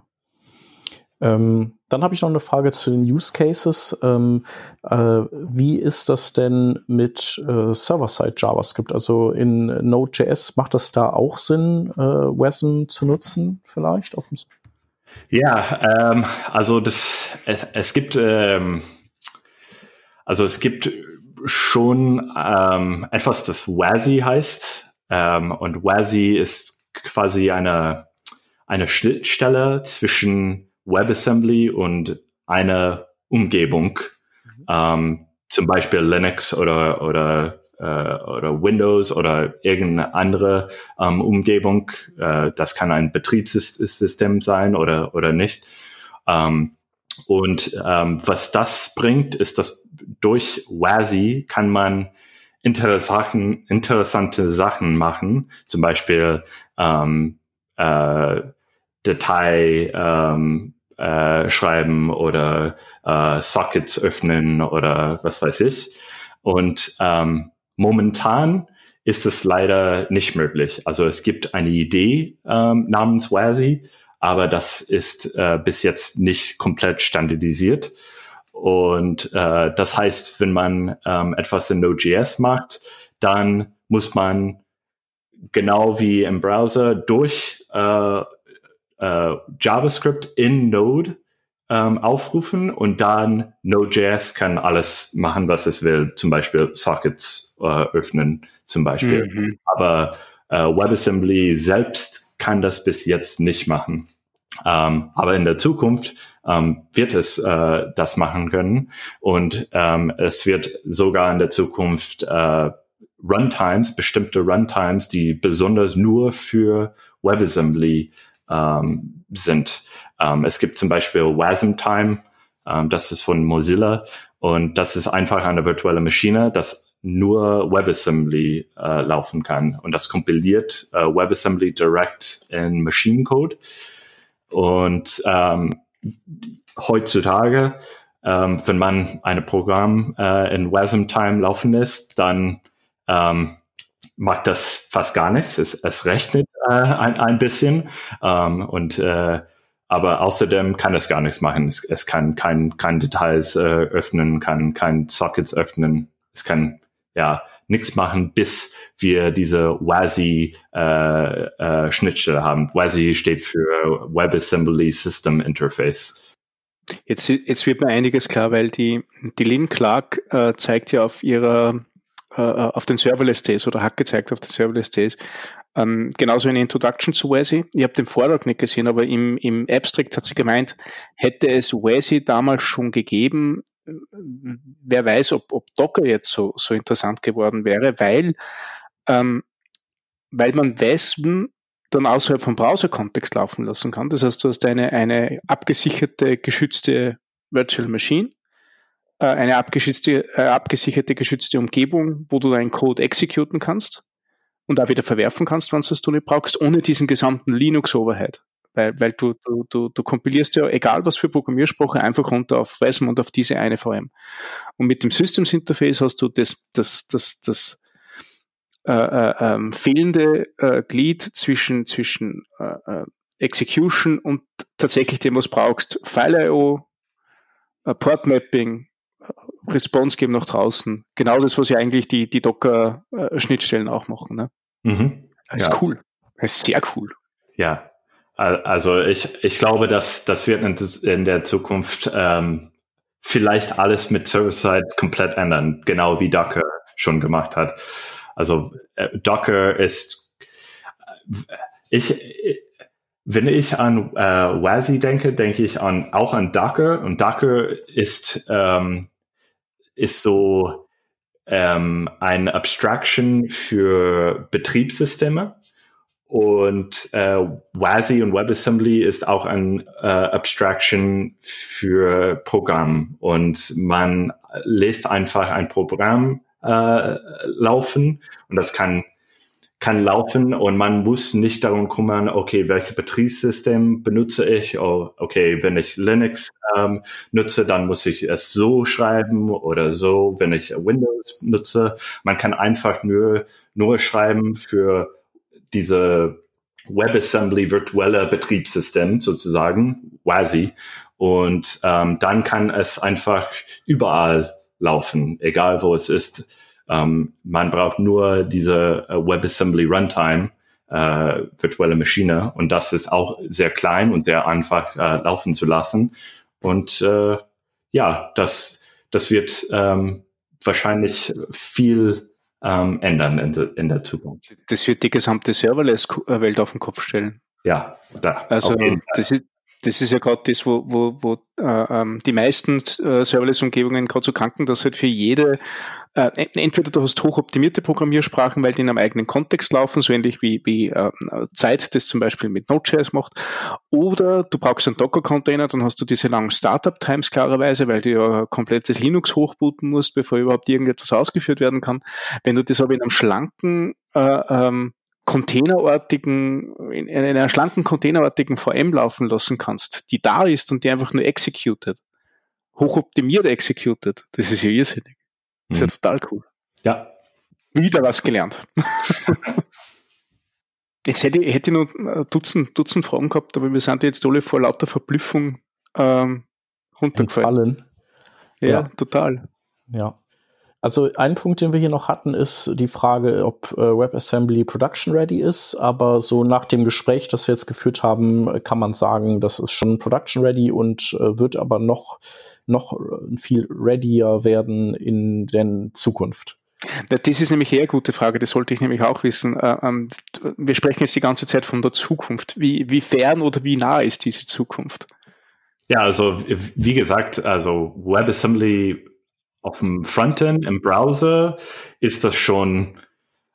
Ähm, dann habe ich noch eine Frage zu den Use Cases. Ähm, äh, wie ist das denn mit äh, Server-Side JavaScript? Also in Node.js macht das da auch Sinn, äh, WASM zu nutzen, vielleicht? Auf ja, ähm, also das, es, es gibt, ähm, also es gibt schon ähm, etwas, das WASI heißt. Ähm, und WASI ist quasi eine, eine Schnittstelle zwischen WebAssembly und eine Umgebung, mhm. ähm, zum Beispiel Linux oder, oder, äh, oder Windows oder irgendeine andere ähm, Umgebung. Äh, das kann ein Betriebssystem sein oder, oder nicht. Ähm, und ähm, was das bringt, ist, dass durch WASI kann man interessante, interessante Sachen machen, zum Beispiel ähm, äh, Datei ähm, äh, schreiben oder äh, Sockets öffnen oder was weiß ich. Und ähm, momentan ist es leider nicht möglich. Also es gibt eine Idee ähm, namens WASI, aber das ist äh, bis jetzt nicht komplett standardisiert. Und äh, das heißt, wenn man ähm, etwas in Node.js macht, dann muss man genau wie im Browser durch äh, äh, JavaScript in Node ähm, aufrufen und dann Node.js kann alles machen, was es will, zum Beispiel Sockets äh, öffnen, zum Beispiel. Mhm. Aber äh, WebAssembly selbst kann das bis jetzt nicht machen. Ähm, aber in der Zukunft ähm, wird es äh, das machen können und ähm, es wird sogar in der Zukunft äh, Runtimes, bestimmte Runtimes, die besonders nur für WebAssembly ähm, sind. Ähm, es gibt zum Beispiel WASM-Time, ähm, das ist von Mozilla und das ist einfach eine virtuelle Maschine, das nur WebAssembly äh, laufen kann und das kompiliert äh, WebAssembly direkt in Maschinencode und ähm, heutzutage, ähm, wenn man ein Programm äh, in WASM-Time laufen lässt, dann ähm, macht das fast gar nichts. Es, es rechnet äh, ein, ein bisschen ähm, und äh, aber außerdem kann es gar nichts machen. Es, es kann kein, kein Details äh, öffnen, kann kein Sockets öffnen. Es kann ja nichts machen, bis wir diese WASI äh, äh, Schnittstelle haben. WASI steht für WebAssembly System Interface. Jetzt, jetzt wird mir einiges klar, weil die, die Lynn Clark äh, zeigt ja auf ihrer äh, auf den Serverless Days oder hat gezeigt auf den Serverless Days. Ähm, genauso eine Introduction zu WASI. Ich habe den Vortrag nicht gesehen, aber im, im Abstract hat sie gemeint, hätte es WASI damals schon gegeben, wer weiß, ob, ob Docker jetzt so, so interessant geworden wäre, weil ähm, weil man WASM dann außerhalb vom Browser-Kontext laufen lassen kann. Das heißt, du hast eine, eine abgesicherte, geschützte Virtual Machine, äh, eine abgeschützte, äh, abgesicherte, geschützte Umgebung, wo du deinen Code exekuten kannst und auch wieder verwerfen kannst, wenn du es nicht brauchst, ohne diesen gesamten Linux-Overhead. Weil, weil du, du, du, du kompilierst ja, egal was für Programmiersprache, einfach runter auf WASM und auf diese eine VM. Und mit dem Systems Interface hast du das, das, das, das äh, äh, ähm, fehlende äh, Glied zwischen, zwischen äh, äh Execution und tatsächlich dem, was brauchst. File.io, äh, Port Mapping, Response geben nach draußen. Genau das, was ja eigentlich die, die Docker-Schnittstellen auch machen. Ne? Mhm. Das ist ja. cool. Das ist sehr cool. Ja, also ich, ich glaube, dass das wird in der Zukunft ähm, vielleicht alles mit Server-Side komplett ändern, genau wie Docker schon gemacht hat. Also äh, Docker ist, äh, ich, wenn ich an äh, WASI denke, denke ich an auch an Docker und Docker ist ähm, ist so ähm, ein Abstraction für Betriebssysteme und äh, WASI und WebAssembly ist auch ein äh, Abstraction für Programm. Und man lässt einfach ein Programm äh, laufen und das kann kann laufen und man muss nicht darum kümmern, okay, welches Betriebssystem benutze ich? Oh, okay, wenn ich Linux ähm, nutze, dann muss ich es so schreiben oder so, wenn ich Windows nutze. Man kann einfach nur, nur schreiben für diese WebAssembly virtuelle Betriebssystem sozusagen, WASI. Und ähm, dann kann es einfach überall laufen, egal wo es ist. Ähm, man braucht nur diese äh, WebAssembly Runtime, äh, virtuelle Maschine. Und das ist auch sehr klein und sehr einfach äh, laufen zu lassen. Und äh, ja, das, das wird ähm, wahrscheinlich viel ähm, ändern in, de, in, der Zukunft. Das wird die gesamte Serverless-Welt auf den Kopf stellen. Ja, da. Also das ist, das ist ja gerade das, wo, wo, wo äh, ähm, die meisten äh, Serverless-Umgebungen gerade so kranken, dass halt für jede, äh, entweder du hast hochoptimierte Programmiersprachen, weil die in einem eigenen Kontext laufen, so ähnlich wie, wie äh, Zeit das zum Beispiel mit Node.js macht, oder du brauchst einen Docker-Container, dann hast du diese langen Startup-Times klarerweise, weil du ja komplettes Linux hochbooten musst, bevor überhaupt irgendetwas ausgeführt werden kann. Wenn du das aber in einem schlanken äh, ähm, containerartigen, in, in einer schlanken containerartigen VM laufen lassen kannst, die da ist und die einfach nur executed, hochoptimiert executed, das ist ja irrsinnig. Das ist ja mhm. total cool. Ja. Wieder was gelernt. jetzt hätte, hätte ich noch Dutzend, Dutzend Fragen gehabt, aber wir sind jetzt alle vor lauter Verblüffung ähm, runtergefallen. Ja, ja, total. Ja. Also ein Punkt, den wir hier noch hatten, ist die Frage, ob äh, WebAssembly Production Ready ist. Aber so nach dem Gespräch, das wir jetzt geführt haben, kann man sagen, das ist schon Production Ready und äh, wird aber noch, noch viel readier werden in der Zukunft. Das ist nämlich eher eine gute Frage, das sollte ich nämlich auch wissen. Äh, ähm, wir sprechen jetzt die ganze Zeit von der Zukunft. Wie, wie fern oder wie nah ist diese Zukunft? Ja, also wie gesagt, also WebAssembly auf dem Frontend im Browser ist das schon,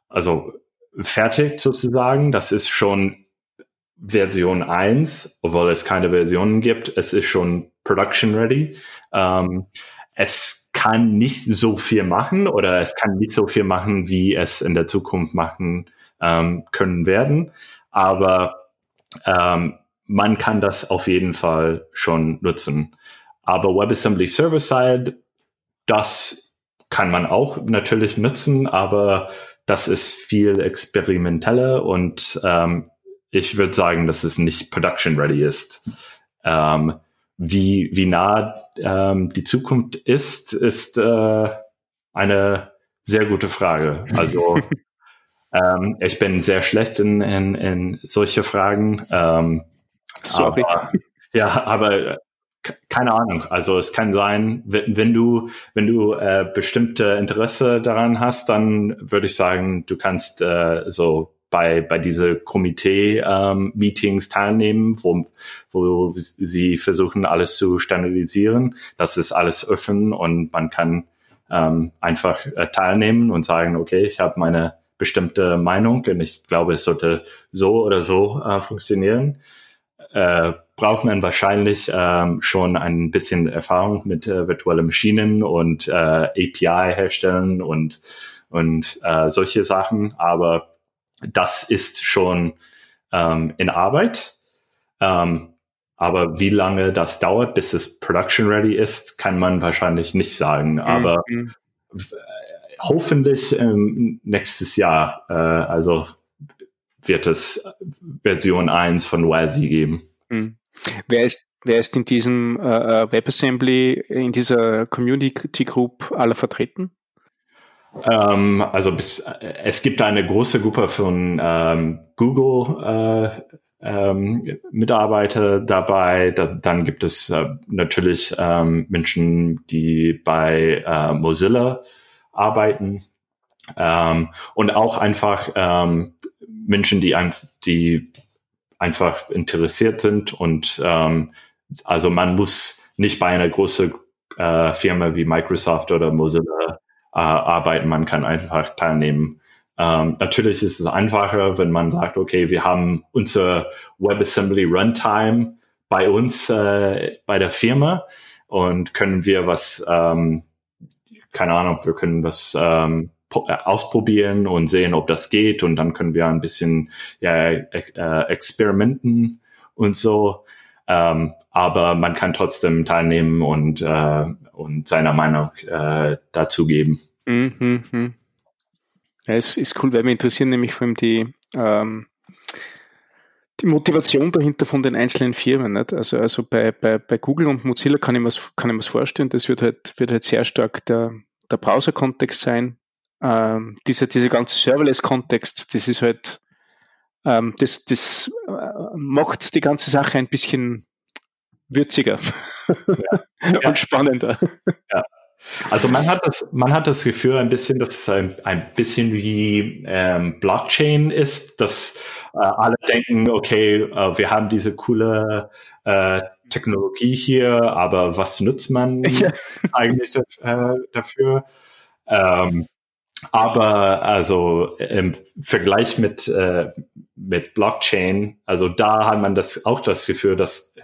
also fertig sozusagen. Das ist schon Version 1, obwohl es keine Versionen gibt. Es ist schon production ready. Ähm, es kann nicht so viel machen oder es kann nicht so viel machen, wie es in der Zukunft machen ähm, können werden. Aber ähm, man kann das auf jeden Fall schon nutzen. Aber WebAssembly Server-Side das kann man auch natürlich nutzen, aber das ist viel experimenteller und ähm, ich würde sagen, dass es nicht production ready ist. Ähm, wie, wie nah ähm, die Zukunft ist, ist äh, eine sehr gute Frage. Also ähm, ich bin sehr schlecht in, in, in solche Fragen. Ähm, Sorry. Aber, ja, aber keine Ahnung. Also es kann sein, wenn, du wenn du äh, bestimmte Interesse daran hast, dann würde ich sagen, du kannst äh, so bei bei diese Komitee ähm, teilnehmen, wo wo sie versuchen alles zu standardisieren. Das ist alles offen und man kann ähm, einfach äh, teilnehmen und sagen, okay, ich habe meine bestimmte Meinung und ich glaube, es sollte so oder so äh, funktionieren. Äh, braucht man wahrscheinlich ähm, schon ein bisschen Erfahrung mit äh, virtuellen Maschinen und äh, API herstellen und, und äh, solche Sachen. Aber das ist schon ähm, in Arbeit. Ähm, aber wie lange das dauert, bis es production ready ist, kann man wahrscheinlich nicht sagen. Mhm. Aber mhm. hoffentlich ähm, nächstes Jahr, äh, also wird es Version 1 von WASI geben. Mhm. Wer ist Wer ist in diesem äh, äh, WebAssembly, in dieser Community Group alle vertreten? Ähm, also bis, äh, es gibt eine große Gruppe von ähm, Google äh, ähm, Mitarbeiter dabei. Da, dann gibt es äh, natürlich ähm, Menschen, die bei äh, Mozilla arbeiten ähm, und auch einfach ähm, Menschen, die, die einfach interessiert sind und ähm, also man muss nicht bei einer großen äh, Firma wie Microsoft oder Mozilla äh, arbeiten, man kann einfach teilnehmen. Ähm, natürlich ist es einfacher, wenn man sagt, okay, wir haben unser WebAssembly Runtime bei uns äh, bei der Firma und können wir was, ähm, keine Ahnung, wir können was ähm, äh, ausprobieren und sehen, ob das geht und dann können wir ein bisschen ja, äh, experimenten und so. Ähm, aber man kann trotzdem teilnehmen und, äh, und seiner Meinung äh, dazu geben. Mhm, mh. Ja, es ist cool, weil mich interessieren nämlich vor allem die, ähm, die Motivation dahinter von den einzelnen Firmen. Nicht? Also, also bei, bei, bei Google und Mozilla kann ich mir mir's vorstellen, das wird halt, wird halt sehr stark der, der Browser-Kontext sein. Ähm, dieser, dieser ganze Serverless-Kontext, das ist halt, ähm, das, das äh, macht die ganze Sache ein bisschen würziger ja. und spannender. Ja. Also man hat das, man hat das Gefühl ein bisschen, dass es ein, ein bisschen wie ähm, Blockchain ist, dass äh, alle denken, okay, äh, wir haben diese coole äh, Technologie hier, aber was nutzt man ja. eigentlich äh, dafür? Ähm, aber also im Vergleich mit, äh, mit Blockchain, also da hat man das auch das Gefühl, dass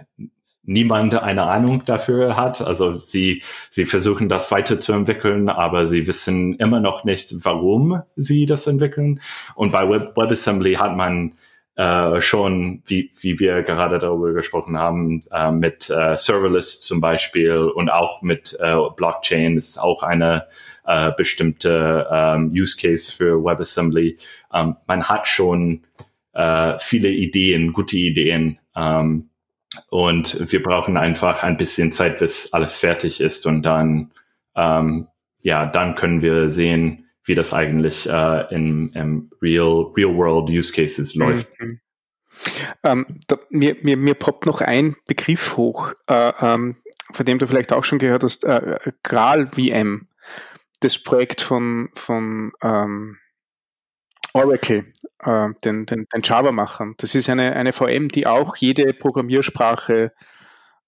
niemand eine Ahnung dafür hat. Also sie, sie versuchen das weiterzuentwickeln, aber sie wissen immer noch nicht, warum sie das entwickeln. Und bei Web WebAssembly hat man äh, schon, wie, wie wir gerade darüber gesprochen haben, äh, mit äh, Serverless zum Beispiel und auch mit äh, Blockchain ist auch eine äh, bestimmte ähm, Use Case für WebAssembly. Ähm, man hat schon äh, viele Ideen, gute Ideen. Ähm, und wir brauchen einfach ein bisschen Zeit, bis alles fertig ist. Und dann, ähm, ja, dann können wir sehen, wie das eigentlich äh, in, im Real, Real World Use Cases läuft. Mhm. Ähm, da, mir, mir, mir poppt noch ein Begriff hoch, äh, ähm, von dem du vielleicht auch schon gehört hast, äh, Graal VM, das Projekt von, von ähm, Oracle, äh, den, den, den Java-Machern. Das ist eine, eine VM, die auch jede Programmiersprache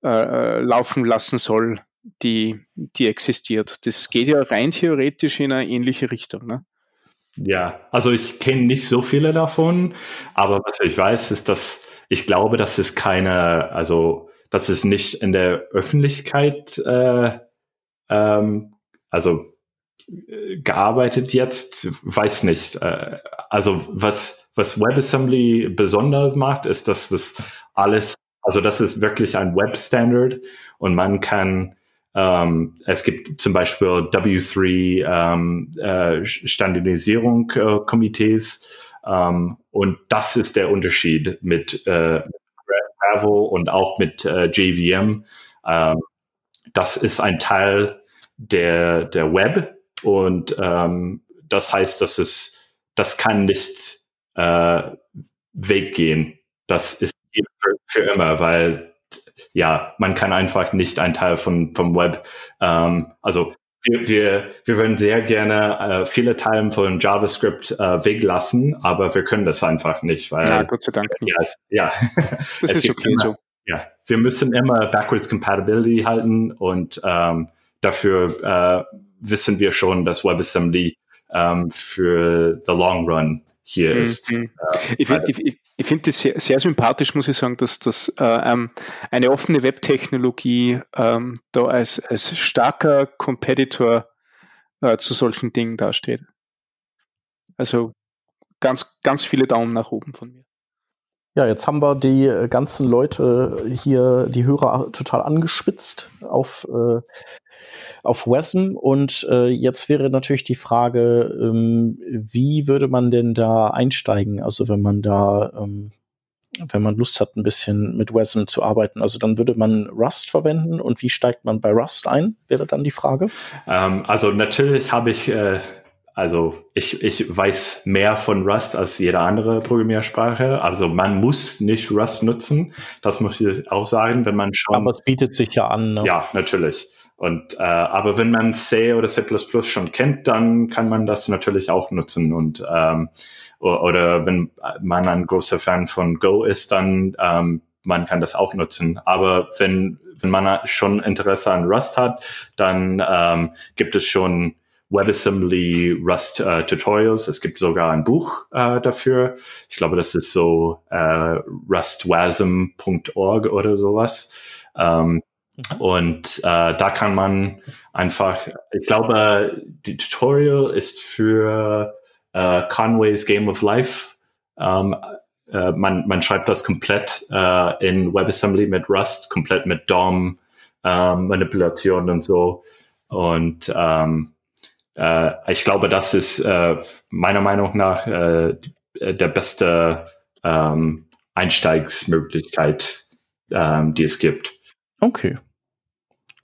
äh, äh, laufen lassen soll, die, die existiert. Das geht ja rein theoretisch in eine ähnliche Richtung. Ne? Ja, also ich kenne nicht so viele davon, aber was ich weiß, ist, dass ich glaube, dass es keine, also dass es nicht in der Öffentlichkeit, äh, ähm, also gearbeitet jetzt, weiß nicht. Äh, also was, was WebAssembly besonders macht, ist, dass das alles, also das ist wirklich ein Web-Standard und man kann ähm, es gibt zum Beispiel W3 ähm, äh, Standardisierung äh, Komitees ähm, und das ist der Unterschied mit äh, Bravo und auch mit äh, JVM. Ähm, das ist ein Teil der, der Web und ähm, das heißt, dass es, das kann nicht äh, weggehen. Das ist für, für immer, weil ja, man kann einfach nicht ein Teil von, vom Web, ähm, also wir, wir, wir würden sehr gerne äh, viele Teile von JavaScript äh, weglassen, aber wir können das einfach nicht, weil. Ja, Gott sei Dank. Ja, ja. das ist okay immer, so. Ja, wir müssen immer Backwards Compatibility halten und ähm, dafür äh, wissen wir schon, dass WebAssembly ähm, für the long run hier Mhm. ist. Äh, Ich finde ich, ich, find das sehr, sehr sympathisch, muss ich sagen, dass, dass äh, ähm, eine offene Webtechnologie ähm, da als, als starker Competitor äh, zu solchen Dingen dasteht. Also ganz, ganz viele Daumen nach oben von mir. Ja, jetzt haben wir die äh, ganzen Leute hier, die Hörer total angespitzt auf, äh, auf WASM. Und äh, jetzt wäre natürlich die Frage, ähm, wie würde man denn da einsteigen? Also wenn man da, ähm, wenn man Lust hat, ein bisschen mit WASM zu arbeiten. Also dann würde man Rust verwenden. Und wie steigt man bei Rust ein? Wäre dann die Frage. Ähm, also natürlich habe ich, äh, also ich, ich weiß mehr von Rust als jede andere Programmiersprache. Also man muss nicht Rust nutzen. Das muss ich auch sagen, wenn man schon. Aber es bietet sich ja an. Ne? Ja, natürlich. Und äh, aber wenn man C oder C++ schon kennt, dann kann man das natürlich auch nutzen. Und ähm, oder wenn man ein großer Fan von Go ist, dann ähm, man kann das auch nutzen. Aber wenn wenn man schon Interesse an Rust hat, dann ähm, gibt es schon WebAssembly Rust äh, Tutorials. Es gibt sogar ein Buch äh, dafür. Ich glaube, das ist so äh, rustwasm.org oder sowas. Ähm, und äh, da kann man einfach, ich glaube, die Tutorial ist für äh, Conway's Game of Life. Ähm, äh, man, man schreibt das komplett äh, in WebAssembly mit Rust, komplett mit DOM, Manipulation und so. Und ähm, äh, ich glaube, das ist äh, meiner Meinung nach äh, der beste ähm, Einsteigsmöglichkeit, ähm, die es gibt. Okay.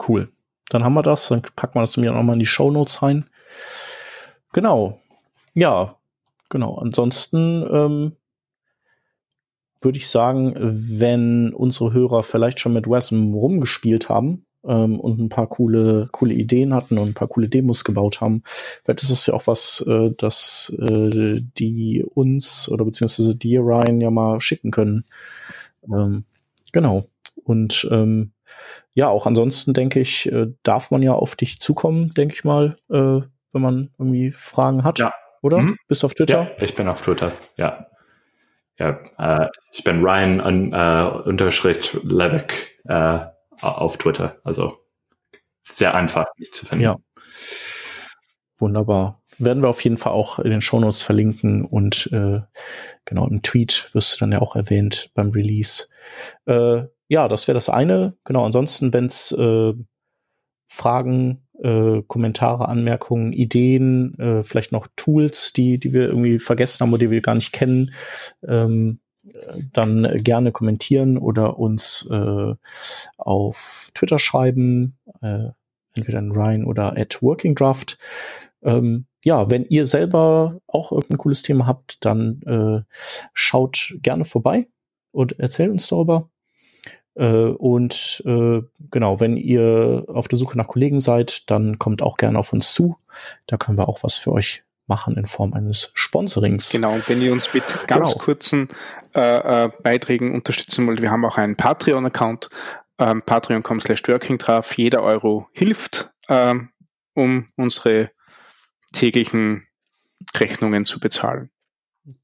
Cool. Dann haben wir das. Dann packen wir das mir nochmal in die Show Notes rein. Genau. Ja, genau. Ansonsten ähm, würde ich sagen, wenn unsere Hörer vielleicht schon mit WASM rumgespielt haben ähm, und ein paar coole, coole Ideen hatten und ein paar coole Demos gebaut haben, vielleicht ist es ja auch was, äh, das äh, die uns oder beziehungsweise dir, Ryan, ja mal schicken können. Ähm, genau. Und ähm, ja, auch ansonsten denke ich, äh, darf man ja auf dich zukommen, denke ich mal, äh, wenn man irgendwie Fragen hat. Ja. Oder? Mhm. Bist du auf Twitter? Ja, ich bin auf Twitter, ja. Ja, äh, ich bin Ryan un, äh, unterstrich Levick äh, auf Twitter. Also sehr einfach, mich zu finden. Ja. Wunderbar. Werden wir auf jeden Fall auch in den Shownotes verlinken und äh, genau im Tweet wirst du dann ja auch erwähnt beim Release. Äh, ja, das wäre das eine. Genau, ansonsten, wenn es äh, Fragen, äh, Kommentare, Anmerkungen, Ideen, äh, vielleicht noch Tools, die, die wir irgendwie vergessen haben oder die wir gar nicht kennen, ähm, dann gerne kommentieren oder uns äh, auf Twitter schreiben, äh, entweder in Ryan oder at Working Draft. Ähm, ja, wenn ihr selber auch irgendein cooles Thema habt, dann äh, schaut gerne vorbei und erzählt uns darüber. Äh, und äh, genau, wenn ihr auf der Suche nach Kollegen seid, dann kommt auch gerne auf uns zu. Da können wir auch was für euch machen in Form eines Sponsorings. Genau, und wenn ihr uns mit ganz Genau. kurzen äh, äh, Beiträgen unterstützen wollt, wir haben auch einen Patreon-Account, ähm, patreon.com slash workingdraft. Jeder Euro hilft, ähm, um unsere täglichen Rechnungen zu bezahlen.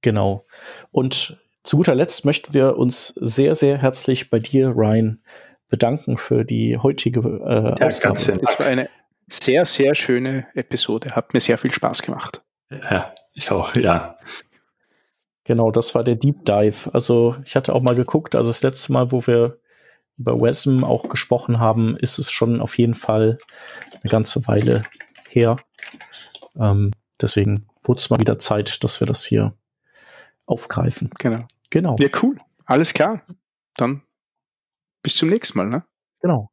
Genau. Und zu guter Letzt möchten wir uns sehr, sehr herzlich bei dir, Ryan, bedanken für die heutige äh, Ja, Ausgabe. Das war eine sehr, sehr schöne Episode. Hat mir sehr viel Spaß gemacht. Ja, ich auch, ja. Genau, das war der Deep Dive. Also ich hatte auch mal geguckt, also das letzte Mal, wo wir über WASM auch gesprochen haben, ist es schon auf jeden Fall eine ganze Weile her. Ähm, deswegen wurde es mal wieder Zeit, dass wir das hier aufgreifen. Genau. Genau, Ja, cool. Alles klar. Dann bis zum nächsten Mal. Ne? genau.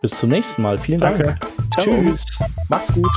Bis zum nächsten Mal. Vielen Dank. Danke. Ciao. Tschüss. Macht's gut.